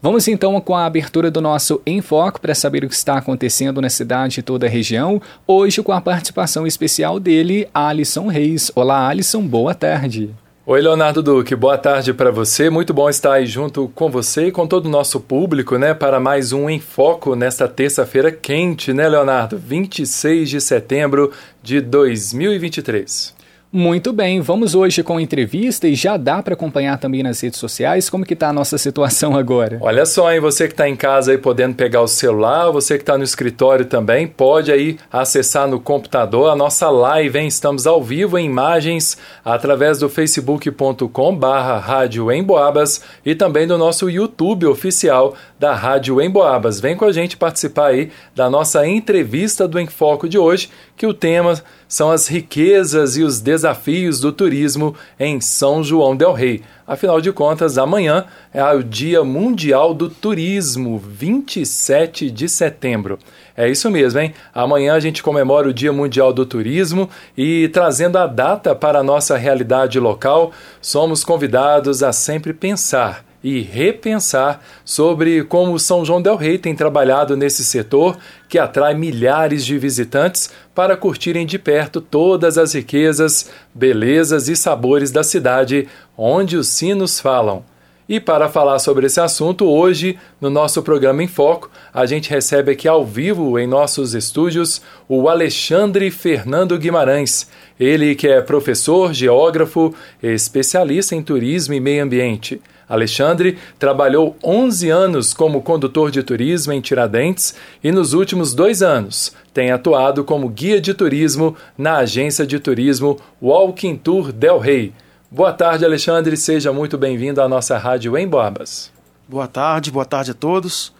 Vamos então com a abertura do nosso Enfoque para saber o que está acontecendo na cidade e toda a região. Hoje com a participação especial dele, Alisson Reis. Olá, Alisson, boa tarde. Oi, Leonardo Duque, boa tarde para você. Muito bom estar aí junto com você e com todo o nosso público, né, para mais um Foco nesta terça-feira quente, né, Leonardo? 26 de setembro de 2023. Muito bem, vamos hoje com entrevista e já dá para acompanhar também nas redes sociais como que está a nossa situação agora. Olha só, hein, você que está em casa aí podendo pegar o celular, você que está no escritório também, pode aí acessar no computador a nossa live, hein? Estamos ao vivo em imagens através do facebook.com barra Rádio Emboabas e também do nosso YouTube oficial da Rádio Emboabas. Vem com a gente participar aí da nossa entrevista do Enfoco de hoje, que o tema são as riquezas e os desafios do turismo em São João del Rei. Afinal de contas, amanhã é o Dia Mundial do Turismo, 27 de setembro. É isso mesmo, hein? Amanhã a gente comemora o Dia Mundial do Turismo e trazendo a data para a nossa realidade local, somos convidados a sempre pensar e repensar sobre como São João del Rei tem trabalhado nesse setor que atrai milhares de visitantes para curtirem de perto todas as riquezas, belezas e sabores da cidade onde os sinos falam. E para falar sobre esse assunto, hoje, no nosso programa em Foco, a gente recebe aqui ao vivo em nossos estúdios o Alexandre Fernando Guimarães. Ele que é professor, geógrafo, especialista em turismo e meio ambiente. Alexandre trabalhou 11 anos como condutor de turismo em Tiradentes e nos últimos dois anos tem atuado como guia de turismo na agência de turismo Walking Tour Del Rey. Boa tarde, Alexandre. Seja muito bem-vindo à nossa rádio em Boabas. Boa tarde, boa tarde a todos.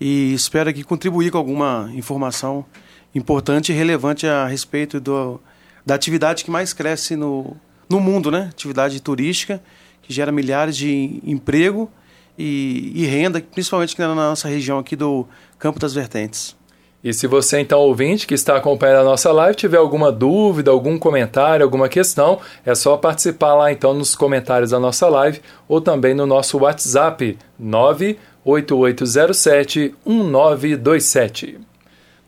E espero aqui contribuir com alguma informação importante e relevante a respeito do, da atividade que mais cresce no, no mundo, né? Atividade turística que gera milhares de emprego e, e renda, principalmente na nossa região aqui do Campo das Vertentes. E se você, então, ouvinte que está acompanhando a nossa live, tiver alguma dúvida, algum comentário, alguma questão, é só participar lá, então, nos comentários da nossa live ou também no nosso WhatsApp 98807 1927.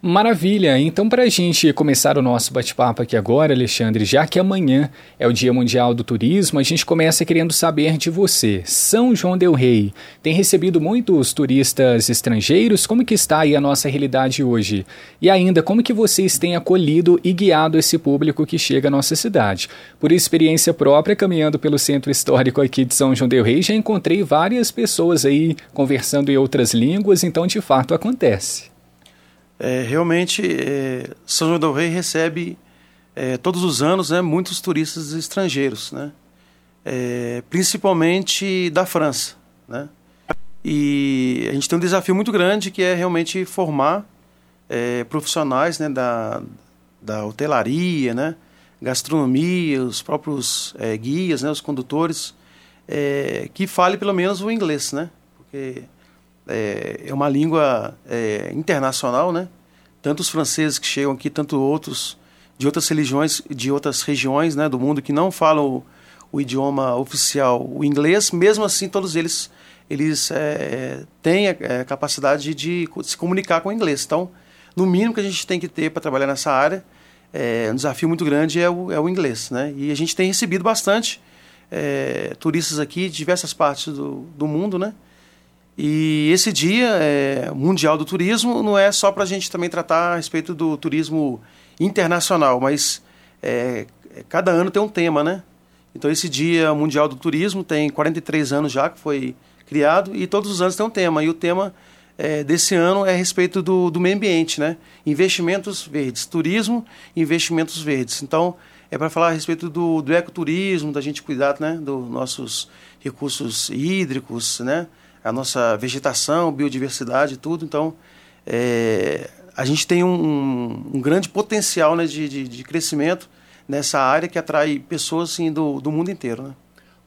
Maravilha! Então, para a gente começar o nosso bate-papo aqui agora, Alexandre, já que amanhã é o Dia Mundial do Turismo, a gente começa querendo saber de você. São João Del Rei tem recebido muitos turistas estrangeiros? Como que está aí a nossa realidade hoje? E ainda, como que vocês têm acolhido e guiado esse público que chega à nossa cidade? Por experiência própria, caminhando pelo centro histórico aqui de São João Del Rei, já encontrei várias pessoas aí conversando em outras línguas, então de fato acontece. É, realmente, é, São João del Rei recebe é, todos os anos né, muitos turistas estrangeiros, né? É, principalmente da França. Né? E a gente tem um desafio muito grande que é realmente formar é, profissionais né, da, da hotelaria, né, gastronomia, os próprios é, guias, né, os condutores, que fale pelo menos o inglês, né? Porque é, é uma língua é, internacional, né? Tanto os franceses que chegam aqui, tanto outros de outras religiões, de outras regiões, né, do mundo que não falam o, o idioma oficial, o inglês, mesmo assim todos eles eles é, têm a, a capacidade de, de, se comunicar com o inglês. Então, no mínimo que a gente tem que ter para trabalhar nessa área, é, um desafio muito grande é o, é o inglês, né? E a gente tem recebido bastante é, turistas aqui de diversas partes do, do mundo, né? E esse dia é, mundial do turismo não é só para a gente também tratar a respeito do turismo internacional, mas é, cada ano tem um tema, né? Então esse dia mundial do turismo tem 43 anos já que foi criado e todos os anos tem um tema. E o tema é, desse ano é a respeito do, do meio ambiente, né? Investimentos verdes, turismo, investimentos verdes. Então é para falar a respeito do, do ecoturismo, da gente cuidar, né? Dos nossos recursos hídricos, né? A nossa vegetação, biodiversidade, tudo. Então, é, a gente tem um, um grande potencial né, de, de, de, crescimento nessa área que atrai pessoas assim, do, do mundo inteiro. Né?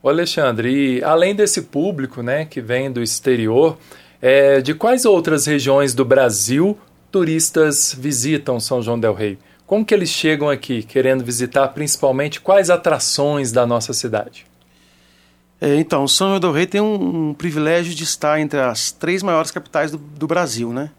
Alexandre, e além desse público né, que vem do exterior, é, de quais outras regiões do Brasil turistas visitam São João del Rei? Como que eles chegam aqui querendo visitar principalmente quais atrações da nossa cidade? É, então, São João del Rei tem um, um, privilégio de estar entre as três maiores capitais do, do, Brasil, né?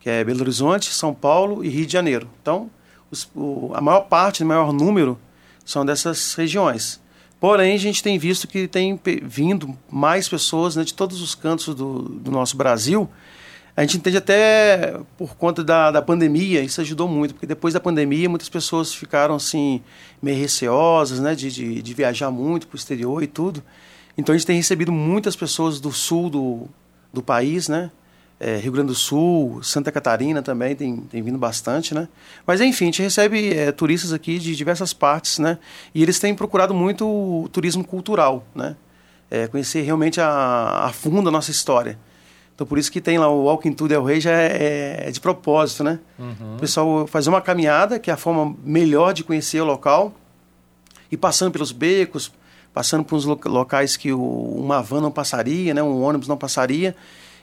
Que é Belo Horizonte, São Paulo e Rio de Janeiro. Então, os, o, a maior parte, o maior número são dessas regiões. Porém, a gente tem visto que tem vindo mais pessoas né, de todos os cantos do, do nosso Brasil. A gente entende até por conta da, da pandemia, isso ajudou muito, porque depois da pandemia muitas pessoas ficaram assim, meio receosas, né, de, de, de viajar muito para o exterior e tudo. Então a gente tem recebido muitas pessoas do sul do, do país, né? É, Rio Grande do Sul, Santa Catarina também tem, tem vindo bastante, né? Mas enfim, a gente recebe é, turistas aqui de diversas partes, né? E eles têm procurado muito o turismo cultural, né? É, conhecer realmente a, a fundo a nossa história. Então por isso que tem lá o Walking to Del Rey já é, é de propósito, né? Uhum. O pessoal fazer uma caminhada, que é a forma melhor de conhecer o local, e passando pelos becos, passando por uns locais que o, uma van não passaria, né, um ônibus não passaria,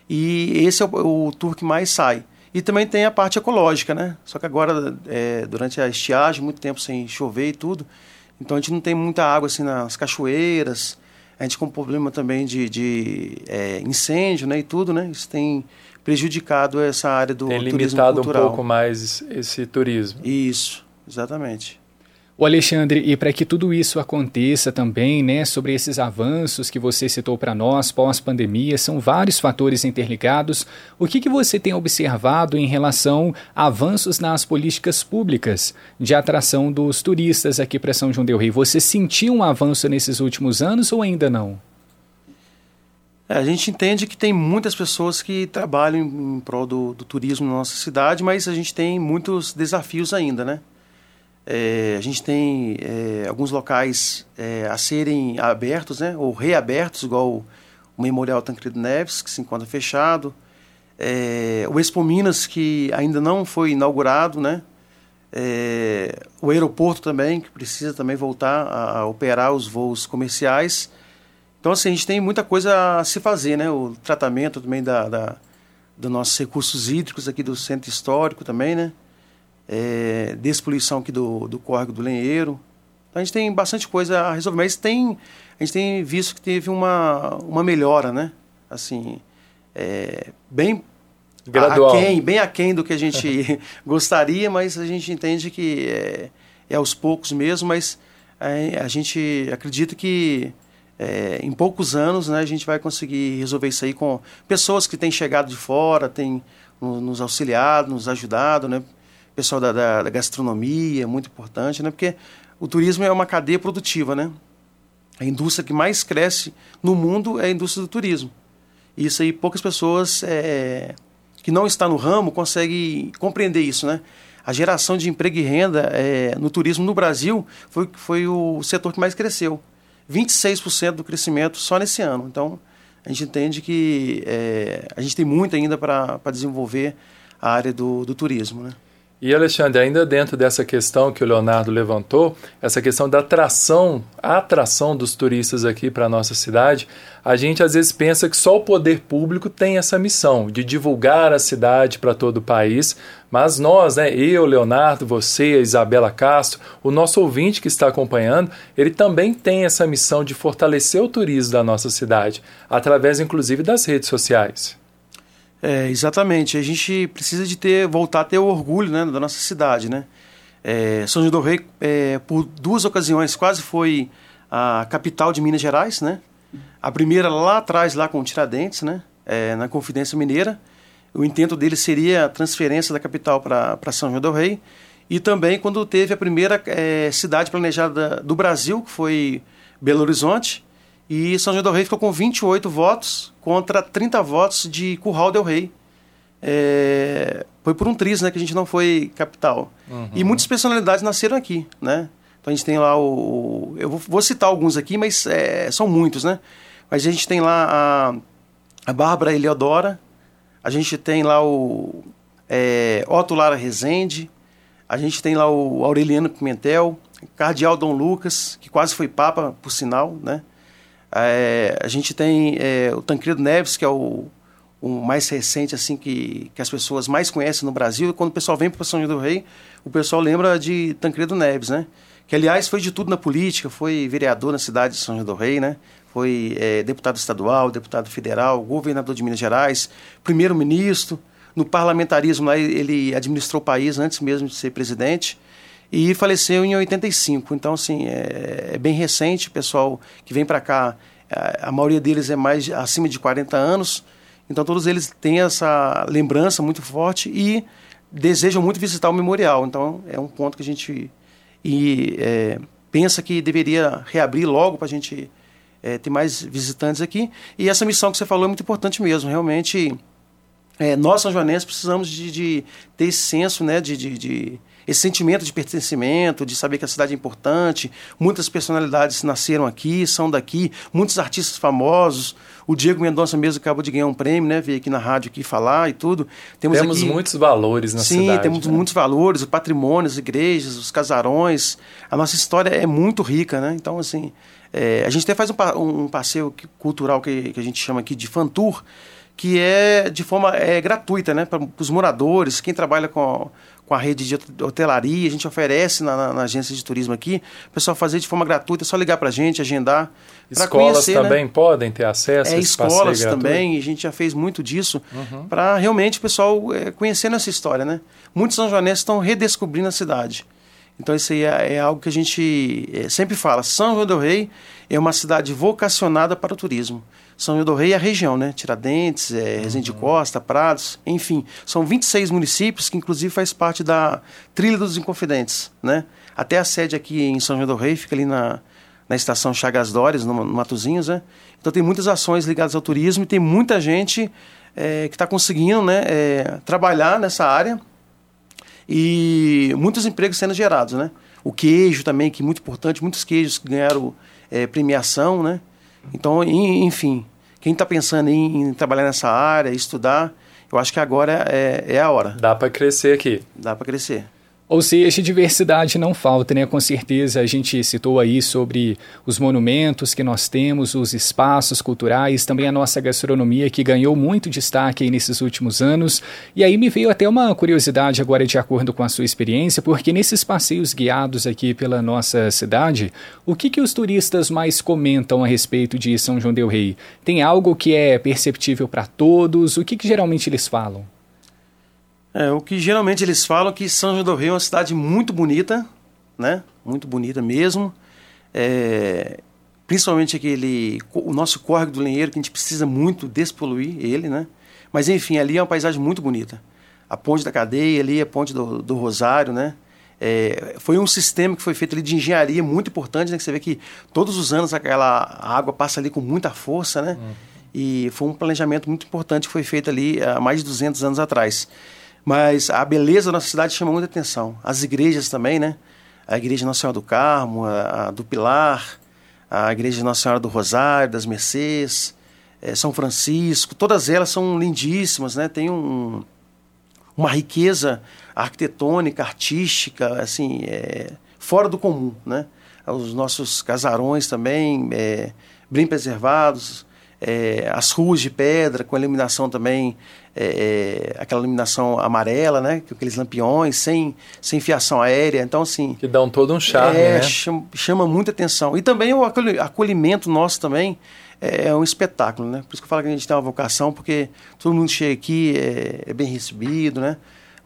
e esse é o, o tour que mais sai. E também tem a parte ecológica, né? Só que agora, é, durante a estiagem, muito tempo sem chover e tudo, então a gente não tem muita água assim nas cachoeiras, a gente com problema também de, de é, incêndio, né, e tudo, né? Isso tem prejudicado essa área do tem turismo limitado cultural. um pouco mais esse turismo. Isso, exatamente. O Alexandre, e para que tudo isso aconteça também, né, sobre esses avanços que você citou para nós pós-pandemia, são vários fatores interligados. O que, que você tem observado em relação a avanços nas políticas públicas de atração dos turistas aqui para São João del Rei? Você sentiu um avanço nesses últimos anos ou ainda não? É, a gente entende que tem muitas pessoas que trabalham em prol do, do turismo na nossa cidade, mas a gente tem muitos desafios ainda, né? É, a gente tem é, alguns locais é, a serem abertos, né, ou reabertos, igual o Memorial Tancredo Neves, que se encontra fechado. É, o Expo Minas, que ainda não foi inaugurado, né? É, o aeroporto também, que precisa também voltar a, a, operar os voos comerciais. Então, assim, a gente tem muita coisa a se fazer, né? O tratamento também da, da dos nossos recursos hídricos aqui do centro histórico também, né? É, despoluição aqui do, do córrego do Lenheiro. Então a gente tem bastante coisa a resolver, mas tem, a gente tem visto que teve uma, uma melhora, né? Assim, é, bem Gradual. Aquém, bem aquém do que a gente gostaria, mas a gente entende que é, é aos poucos mesmo, mas a, a gente acredita que é, em poucos anos né, a gente vai conseguir resolver isso aí com pessoas que têm chegado de fora, têm nos auxiliado, nos ajudado, né? Pessoal da, da, da gastronomia, é muito importante, né? Porque o turismo é uma cadeia produtiva, né? A indústria que mais cresce no mundo é a indústria do turismo. Isso aí poucas pessoas é, que não estão no ramo conseguem compreender isso, né? A geração de emprego e renda é, no turismo no Brasil foi, foi o setor que mais cresceu. 26% do crescimento só nesse ano. Então, a gente entende que é, a gente tem muito ainda para desenvolver a área do, do turismo, né? E Alexandre, ainda dentro dessa questão que o Leonardo levantou, essa questão da atração, a atração dos turistas aqui para a nossa cidade, a gente às vezes pensa que só o poder público tem essa missão de divulgar a cidade para todo o país, mas nós, né, eu, Leonardo, você, a Isabela Castro, o nosso ouvinte que está acompanhando, ele também tem essa missão de fortalecer o turismo da nossa cidade, através inclusive das redes sociais. É, exatamente. A gente precisa de ter, voltar a ter o orgulho né, da nossa cidade. Né? É, São João do Rei, é, por duas ocasiões, quase foi a capital de Minas Gerais. Né? A primeira lá atrás, lá com Tiradentes, né? É, na Confidência Mineira. O intento dele seria a transferência da capital para São João do Rei. E também quando teve a primeira é, cidade planejada do Brasil, que foi Belo Horizonte, e São João del Rei ficou com 28 votos contra 30 votos de Curral del Rei. É, foi por um triz, né, que a gente não foi capital. Uhum. E muitas personalidades nasceram aqui, né? Então a gente tem lá o... Eu vou, citar alguns aqui, mas é, são muitos, né? Mas a gente tem lá a, a Bárbara Eleodora, a gente tem lá o é, Otto Lara Rezende, a gente tem lá o Aureliano Pimentel, Cardeal Dom Lucas, que quase foi papa, por sinal, né? É, a gente tem é, o Tancredo Neves, que é o, o mais recente assim que, que as pessoas mais conhecem no Brasil. Quando o pessoal vem para São João do Rei, o pessoal lembra de Tancredo Neves, né? Que aliás foi de tudo na política, foi vereador na cidade de São João do Rei, né? Foi é, deputado estadual, deputado federal, governador de Minas Gerais, primeiro-ministro. No parlamentarismo lá ele administrou o país antes mesmo de ser presidente e faleceu em 85. Então, assim, é, é bem recente. Pessoal que vem para cá, a, a, maioria deles é mais acima de 40 anos. Então, todos eles têm essa lembrança muito forte e desejam muito visitar o memorial. Então, é um ponto que a gente e, é, pensa que deveria reabrir logo para a gente é, ter mais visitantes aqui. E essa missão que você falou é muito importante mesmo. Realmente é, nós, São Joanenses, precisamos de, de, ter esse senso, né, de, de, de, esse sentimento de pertencimento, de saber que a cidade é importante. Muitas personalidades nasceram aqui, são daqui, muitos artistas famosos. O Diego Mendonça mesmo acabou de ganhar um prêmio, né? Veio aqui na rádio aqui falar e tudo. Temos, temos aqui, muitos valores na sim, cidade. Sim, temos né? muitos valores, o patrimônio, as igrejas, os casarões. A nossa história é muito rica, né? Então, assim, é, a gente até faz um, um passeio cultural que, que a gente chama aqui de fan tour, que é de forma é, gratuita né, para os moradores, quem trabalha com, com a rede de hotelaria, a gente oferece na, na, na, agência de turismo aqui, o pessoal fazer de forma gratuita, é só ligar para a gente, agendar. Escolas conhecer, também né? podem ter acesso é, a esse escolas também, a gente já fez muito disso, uhum. para realmente o pessoal é, conhecer essa história. Né? Muitos são joaneses estão redescobrindo a cidade. Então isso aí é, é algo que a gente é, sempre fala. São João do Rei é uma cidade vocacionada para o turismo. São João do Rei é a região, né? Tiradentes, é, Resende uhum. Costa, Prados, enfim. São 26 municípios que inclusive faz parte da Trilha dos Inconfidentes, né? Até a sede aqui em São João do Rei fica ali na, na estação Chagas Dores, no, no Matozinhos, né? Então tem muitas ações ligadas ao turismo e tem muita gente é, que está conseguindo né, é, trabalhar nessa área e muitos empregos sendo gerados, né? O queijo também, que é muito importante, muitos queijos que ganharam é, premiação, né? Então, enfim, quem está pensando em, em, trabalhar nessa área, estudar, eu acho que agora é, é a hora. Dá para crescer aqui. Dá para crescer. Ou seja, diversidade não falta, né? Com certeza a gente citou aí sobre os monumentos que nós temos, os espaços culturais, também a nossa gastronomia que ganhou muito destaque aí nesses últimos anos. E aí me veio até uma curiosidade agora de acordo com a sua experiência, porque nesses passeios guiados aqui pela nossa cidade, o que que os turistas mais comentam a respeito de São João del Rei? Tem algo que é perceptível para todos? O que que geralmente eles falam? É, o que geralmente eles falam é que São João do Rio é uma cidade muito bonita, né? Muito bonita mesmo. É, principalmente aquele o nosso córrego do Lenheiro que a gente precisa muito despoluir ele, né? Mas enfim, ali é uma paisagem muito bonita. A ponte da cadeia ali, a ponte do, do Rosário, né? É, foi um sistema que foi feito ali de engenharia muito importante, né? Que você vê que todos os anos aquela água passa ali com muita força, né? Uhum. E foi um planejamento muito importante que foi feito ali há mais de 200 anos atrás. Mas a beleza da nossa cidade chama muita atenção. As igrejas também, né? A Igreja Nossa Senhora do Carmo, a, a do Pilar, a Igreja Nossa Senhora do Rosário, das Mercês, é, São Francisco, todas elas são lindíssimas, né? Tem um, uma riqueza arquitetônica, artística, assim, é, fora do comum, né? Os nossos casarões também, é, bem preservados, é, as ruas de pedra com iluminação também, é, é, aquela iluminação amarela, né? Aqueles lampiões, sem, sem fiação aérea. Então, assim. Que dão todo um charme, é, né? Chama, chama muita atenção. E também o acolhimento nosso também é, é, um espetáculo, né? Por isso que eu falo que a gente tem uma vocação, porque todo mundo chega aqui, é, é bem recebido, né?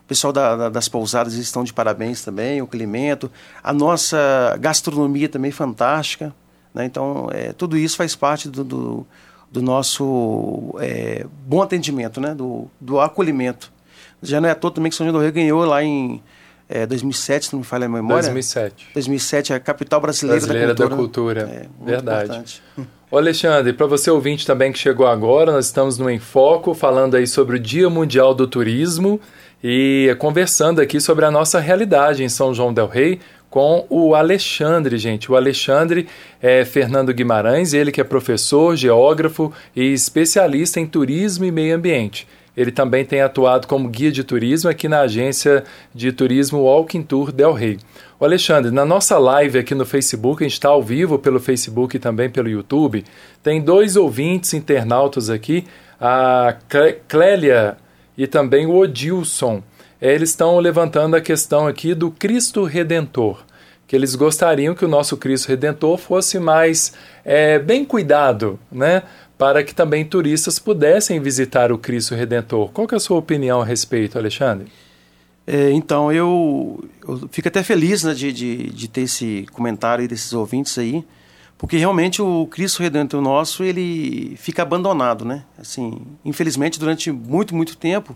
O pessoal da, da, das pousadas estão de parabéns também, o acolhimento. A nossa gastronomia também fantástica. Né? Então, é, tudo isso faz parte do, do do nosso é, bom atendimento, né? do, do acolhimento. Já não é à toa também que São João do Rio ganhou lá em é, 2007, se não me falha a memória. 2007. 2007, a capital brasileira, brasileira da cultura. Da cultura. É, Verdade. Ô Alexandre, para você ouvinte também que chegou agora, nós estamos no Enfoco falando aí sobre o Dia Mundial do Turismo e conversando aqui sobre a nossa realidade em São João del Rei, com o Alexandre, gente. O Alexandre é Fernando Guimarães, ele que é professor, geógrafo e especialista em turismo e meio ambiente. Ele também tem atuado como guia de turismo aqui na agência de turismo Walking Tour Del Rey. O Alexandre, na nossa live aqui no Facebook, a gente está ao vivo pelo Facebook e também pelo YouTube, tem dois ouvintes internautas aqui, a Clélia e também o Odilson. Eles estão levantando a questão aqui do Cristo Redentor que eles gostariam que o nosso Cristo Redentor fosse mais é, bem cuidado, né? Para que também turistas pudessem visitar o Cristo Redentor. Qual é a sua opinião a respeito, Alexandre? É, então, eu, eu, fico até feliz né, de, de, de, ter esse comentário desses ouvintes aí, porque realmente o Cristo Redentor nosso, ele fica abandonado, né? Assim, infelizmente, durante muito, muito tempo,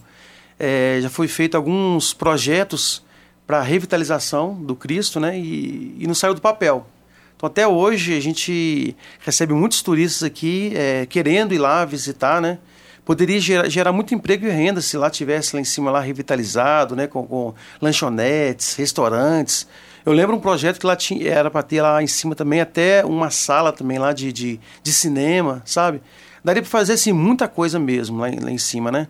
é, já foi feito alguns projetos para revitalização do Cristo, né? E, e não saiu do papel. Então, até hoje, a gente recebe muitos turistas aqui é, querendo ir lá visitar, né? Poderia gerar, gerar, muito emprego e renda se lá tivesse lá em cima lá revitalizado, né? Com, com lanchonetes, restaurantes. Eu lembro um projeto que lá tinha, era para ter lá em cima também até uma sala também lá de, de, de cinema, sabe? Daria para fazer assim muita coisa mesmo lá, lá em cima, né?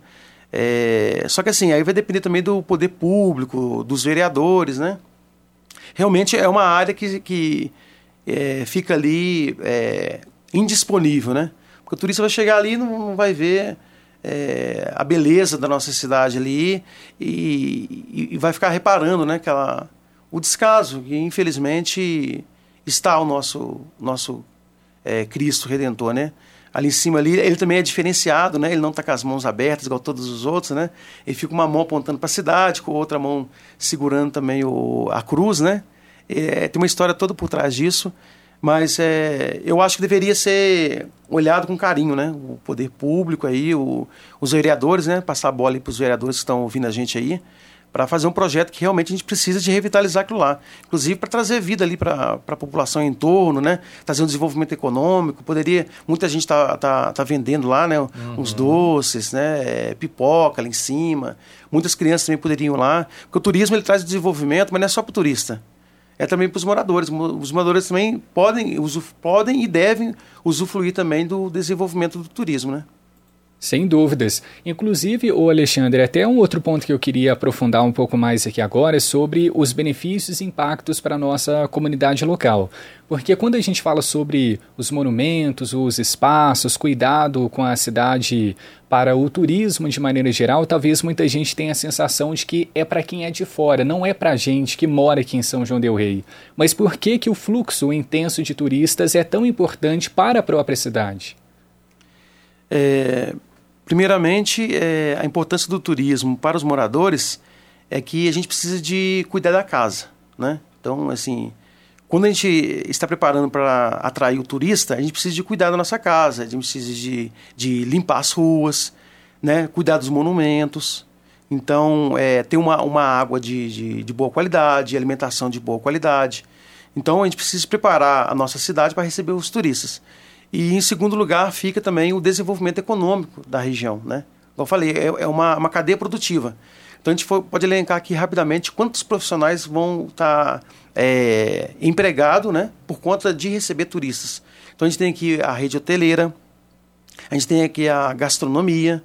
É, só que assim, aí vai depender também do poder público, dos vereadores, né? Realmente é uma área que, que é, fica ali é, indisponível, né? Porque o turista vai chegar ali e não vai ver é, a beleza da nossa cidade ali e, e, vai ficar reparando, né? Aquela, o descaso que infelizmente está o nosso, nosso é, Cristo Redentor, né? Ali em cima ali, ele também é diferenciado, né? Ele não está com as mãos abertas igual todos os outros, né? Ele fica uma mão apontando para a cidade, com a outra mão segurando também o, a cruz, né? É, tem uma história toda por trás disso, mas é, eu acho que deveria ser olhado com carinho, né? O poder público aí, o, os vereadores, né? Passar a bola para os vereadores que estão ouvindo a gente aí, para fazer um projeto que realmente a gente precisa de revitalizar aquilo lá. Inclusive para trazer vida ali para a população em torno, né? Trazer um desenvolvimento econômico. Poderia. Muita gente está tá, tá vendendo lá, né? Uhum. Uns doces, né? Pipoca lá em cima. Muitas crianças também poderiam ir lá. Porque o turismo ele traz desenvolvimento, mas não é só para o turista. É também para os moradores. Os moradores também podem, podem e devem usufruir também do desenvolvimento do turismo, né? Sem dúvidas. Inclusive, o Alexandre, até um outro ponto que eu queria aprofundar um pouco mais aqui agora é sobre os benefícios e impactos para a nossa comunidade local. Porque quando a gente fala sobre os monumentos, os espaços, cuidado com a cidade para o turismo de maneira geral, talvez muita gente tenha a sensação de que é para quem é de fora, não é para a gente que mora aqui em São João del Rei. Mas por que, que o fluxo intenso de turistas é tão importante para a própria cidade? É, primeiramente, é, a importância do turismo para os moradores é que a gente precisa de cuidar da casa, né? Então, assim, quando a gente está preparando para atrair o turista, a gente precisa de cuidar da nossa casa, a gente precisa de, de limpar as ruas, né? Cuidar dos monumentos. Então, é, ter uma, uma água de, de, de boa qualidade, alimentação de boa qualidade. Então, a gente precisa preparar a nossa cidade para receber os turistas. E em segundo lugar fica também o desenvolvimento econômico da região, né? Como eu falei, é, é uma, uma cadeia produtiva. Então a gente for, pode elencar aqui rapidamente quantos profissionais vão estar tá, é, empregados né, por conta de receber turistas. Então a gente tem aqui a rede hoteleira, a gente tem aqui a gastronomia,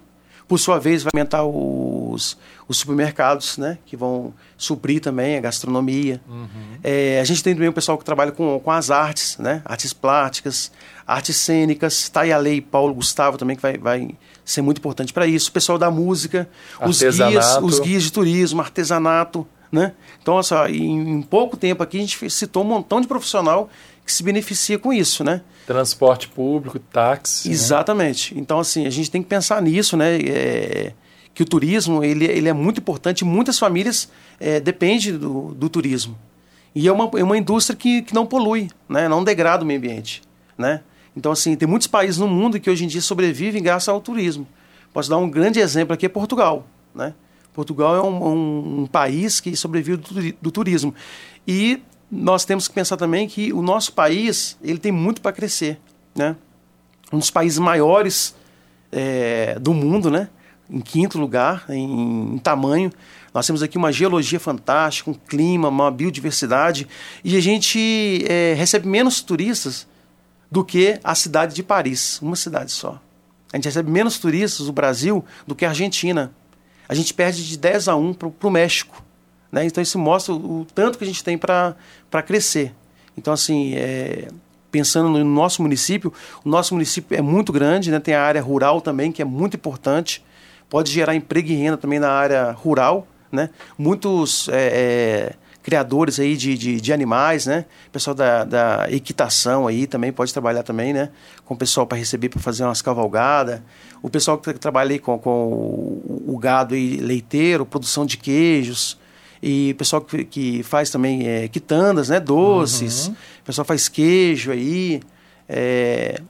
por sua vez vai aumentar os, os supermercados, né, que vão suprir também a gastronomia. Uhum. É, a gente tem também o pessoal que trabalha com, com as artes, né, artes plásticas, artes cênicas, está aí a lei Paulo Gustavo também, que vai, vai ser muito importante para isso. O pessoal da música, os guias, os guias de turismo, artesanato, né? Então, assim, em, em pouco tempo aqui a gente citou um montão de profissional que se beneficia com isso, né? Transporte público, táxi. Né? Exatamente. Né? Então, assim, a gente tem que pensar nisso, né? É, que o turismo ele, ele é muito importante. Muitas famílias é, dependem do, do turismo. E é uma, é uma indústria que, que não polui, né? não degrada o meio ambiente. Né? Então, assim, tem muitos países no mundo que hoje em dia sobrevivem graças ao turismo. Posso dar um grande exemplo aqui, é Portugal. Né? Portugal é um, um, um país que sobrevive do, do, turismo. E nós temos que pensar também que o nosso país ele tem muito para crescer. Né? Um dos países maiores é, do mundo, né? em quinto lugar em, em tamanho. Nós temos aqui uma geologia fantástica, um clima, uma biodiversidade, e a gente é, recebe menos turistas do que a cidade de Paris, uma cidade só. A gente recebe menos turistas do Brasil do que a Argentina. A gente perde de 10 a 1 para o México. Né? Então isso mostra o, o tanto que a gente tem para crescer. Então, assim, é, pensando no nosso município, o nosso município é muito grande, né? tem a área rural também, que é muito importante. Pode gerar emprego e renda também na área rural. Né? Muitos é, é, criadores aí de, de, de, animais, né? pessoal da, da equitação aí também pode trabalhar também, né? com o pessoal para receber, para fazer umas cavalgadas. O pessoal que trabalha aí com, com o, o gado aí, leiteiro, produção de queijos, e o pessoal que, que faz também é, quitandas, né? Doces. Uhum. O pessoal faz queijo aí. É,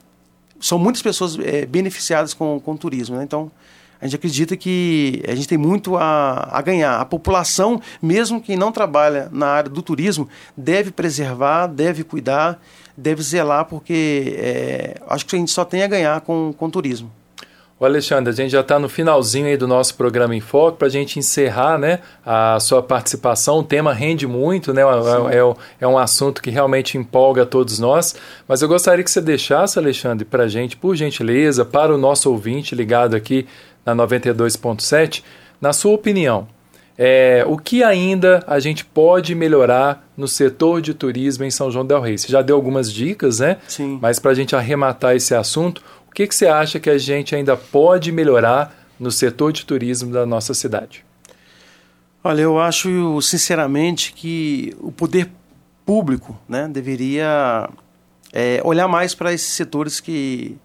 são muitas pessoas é, beneficiadas com, com o turismo, né? Então, a gente acredita que a gente tem muito a, a ganhar. A população, mesmo quem não trabalha na área do turismo, deve preservar, deve cuidar, deve zelar, porque é, acho que a gente só tem a ganhar com, com o turismo. O Alexandre, a gente já está no finalzinho aí do nosso programa em Foco, para a gente encerrar né, a sua participação. O tema rende muito, né, é, é, é, um assunto que realmente empolga todos nós. Mas eu gostaria que você deixasse, Alexandre, para a gente, por gentileza, para o nosso ouvinte ligado aqui na 92.7, na sua opinião, é, o que ainda a gente pode melhorar no setor de turismo em São João del Rei? Você já deu algumas dicas, né? Sim. Mas para a gente arrematar esse assunto, o que, que você acha que a gente ainda pode melhorar no setor de turismo da nossa cidade? Olha, eu acho sinceramente que o poder público né, deveria é, olhar mais para esses setores que.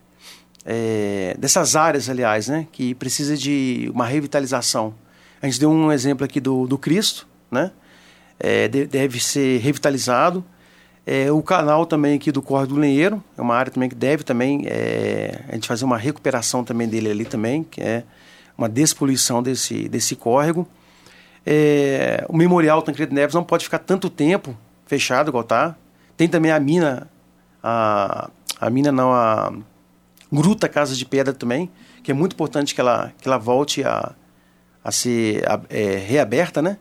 É, dessas áreas, aliás, né, que precisa de uma revitalização. A gente deu um exemplo aqui do, do Cristo, né? É, deve ser revitalizado. É, o canal também aqui do Corre do Lenheiro, é uma área também que deve também é, a gente fazer uma recuperação também dele ali também, que é uma despoluição desse, desse córrego. É, o Memorial Tancredo Neves não pode ficar tanto tempo fechado igual tá. Tem também a mina, a, a mina não, a Gruta Casa de Pedra também, que é muito importante que ela, que ela volte a, a ser a, é, reaberta, né?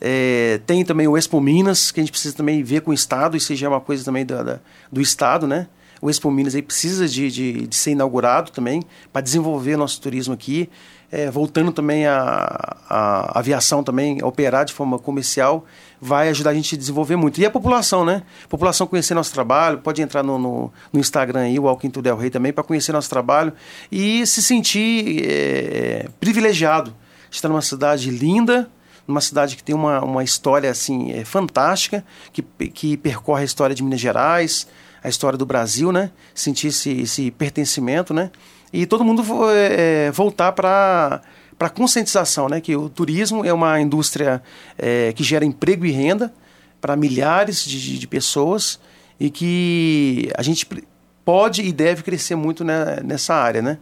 É, tem também o Expo Minas, que a gente precisa também ver com o Estado, isso já é uma coisa também da, da, do Estado, né? O Expo Minas aí precisa de, de, de ser inaugurado também, para desenvolver nosso turismo aqui. É, voltando também a, a, aviação também, a operar de forma comercial, vai ajudar a gente a desenvolver muito. E a população, né? A população conhecer nosso trabalho, pode entrar no, no, no Instagram aí, o Walking to Del Rey também, para conhecer nosso trabalho e se sentir é, privilegiado. Estar numa cidade linda, numa cidade que tem uma, uma história assim é, fantástica, que, que percorre a história de Minas Gerais, a história do Brasil, né? Sentir esse, esse pertencimento, né? E todo mundo é, voltar para para conscientização, né? Que o turismo é uma indústria é, que gera emprego e renda para milhares de, de, pessoas e que a gente pode e deve crescer muito né, nessa área, né?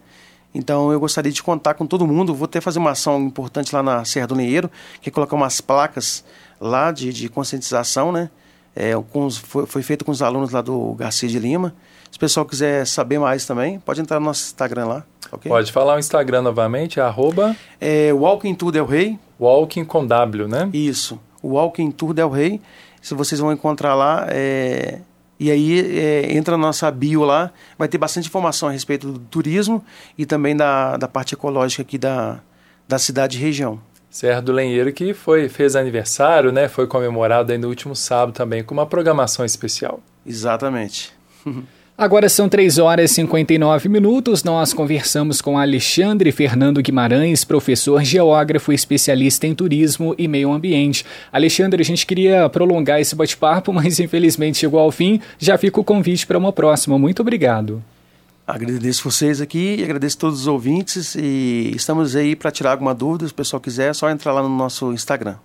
Então eu gostaria de contar com todo mundo. Vou até fazer uma ação importante lá na Serra do Neieiro, que é colocar umas placas lá de, de conscientização, né? É, os, foi, foi, feito com os alunos lá do Garcia de Lima. Se o pessoal quiser saber mais também, pode entrar no nosso Instagram lá. Okay? Pode falar o Instagram novamente, é arroba... É, Walking Tour Del Rey. Walking com W, né? Isso, Walking Tour Del Rey. Se vocês vão encontrar lá, é, e aí é, entra na nossa bio lá, vai ter bastante informação a respeito do turismo e também da, da parte ecológica aqui da, da cidade e região. Serra do Lenheiro que foi, fez aniversário, né? Foi comemorado aí no último sábado também com uma programação especial. Exatamente. Agora são 3 horas e 59 minutos. Nós conversamos com Alexandre Fernando Guimarães, professor geógrafo, especialista em turismo e meio ambiente. Alexandre, a gente queria prolongar esse bate-papo, mas infelizmente chegou ao fim. Já fica o convite para uma próxima. Muito obrigado. Agradeço vocês aqui agradeço todos os ouvintes e estamos aí para tirar alguma dúvida, se o pessoal quiser, é só entrar lá no nosso Instagram.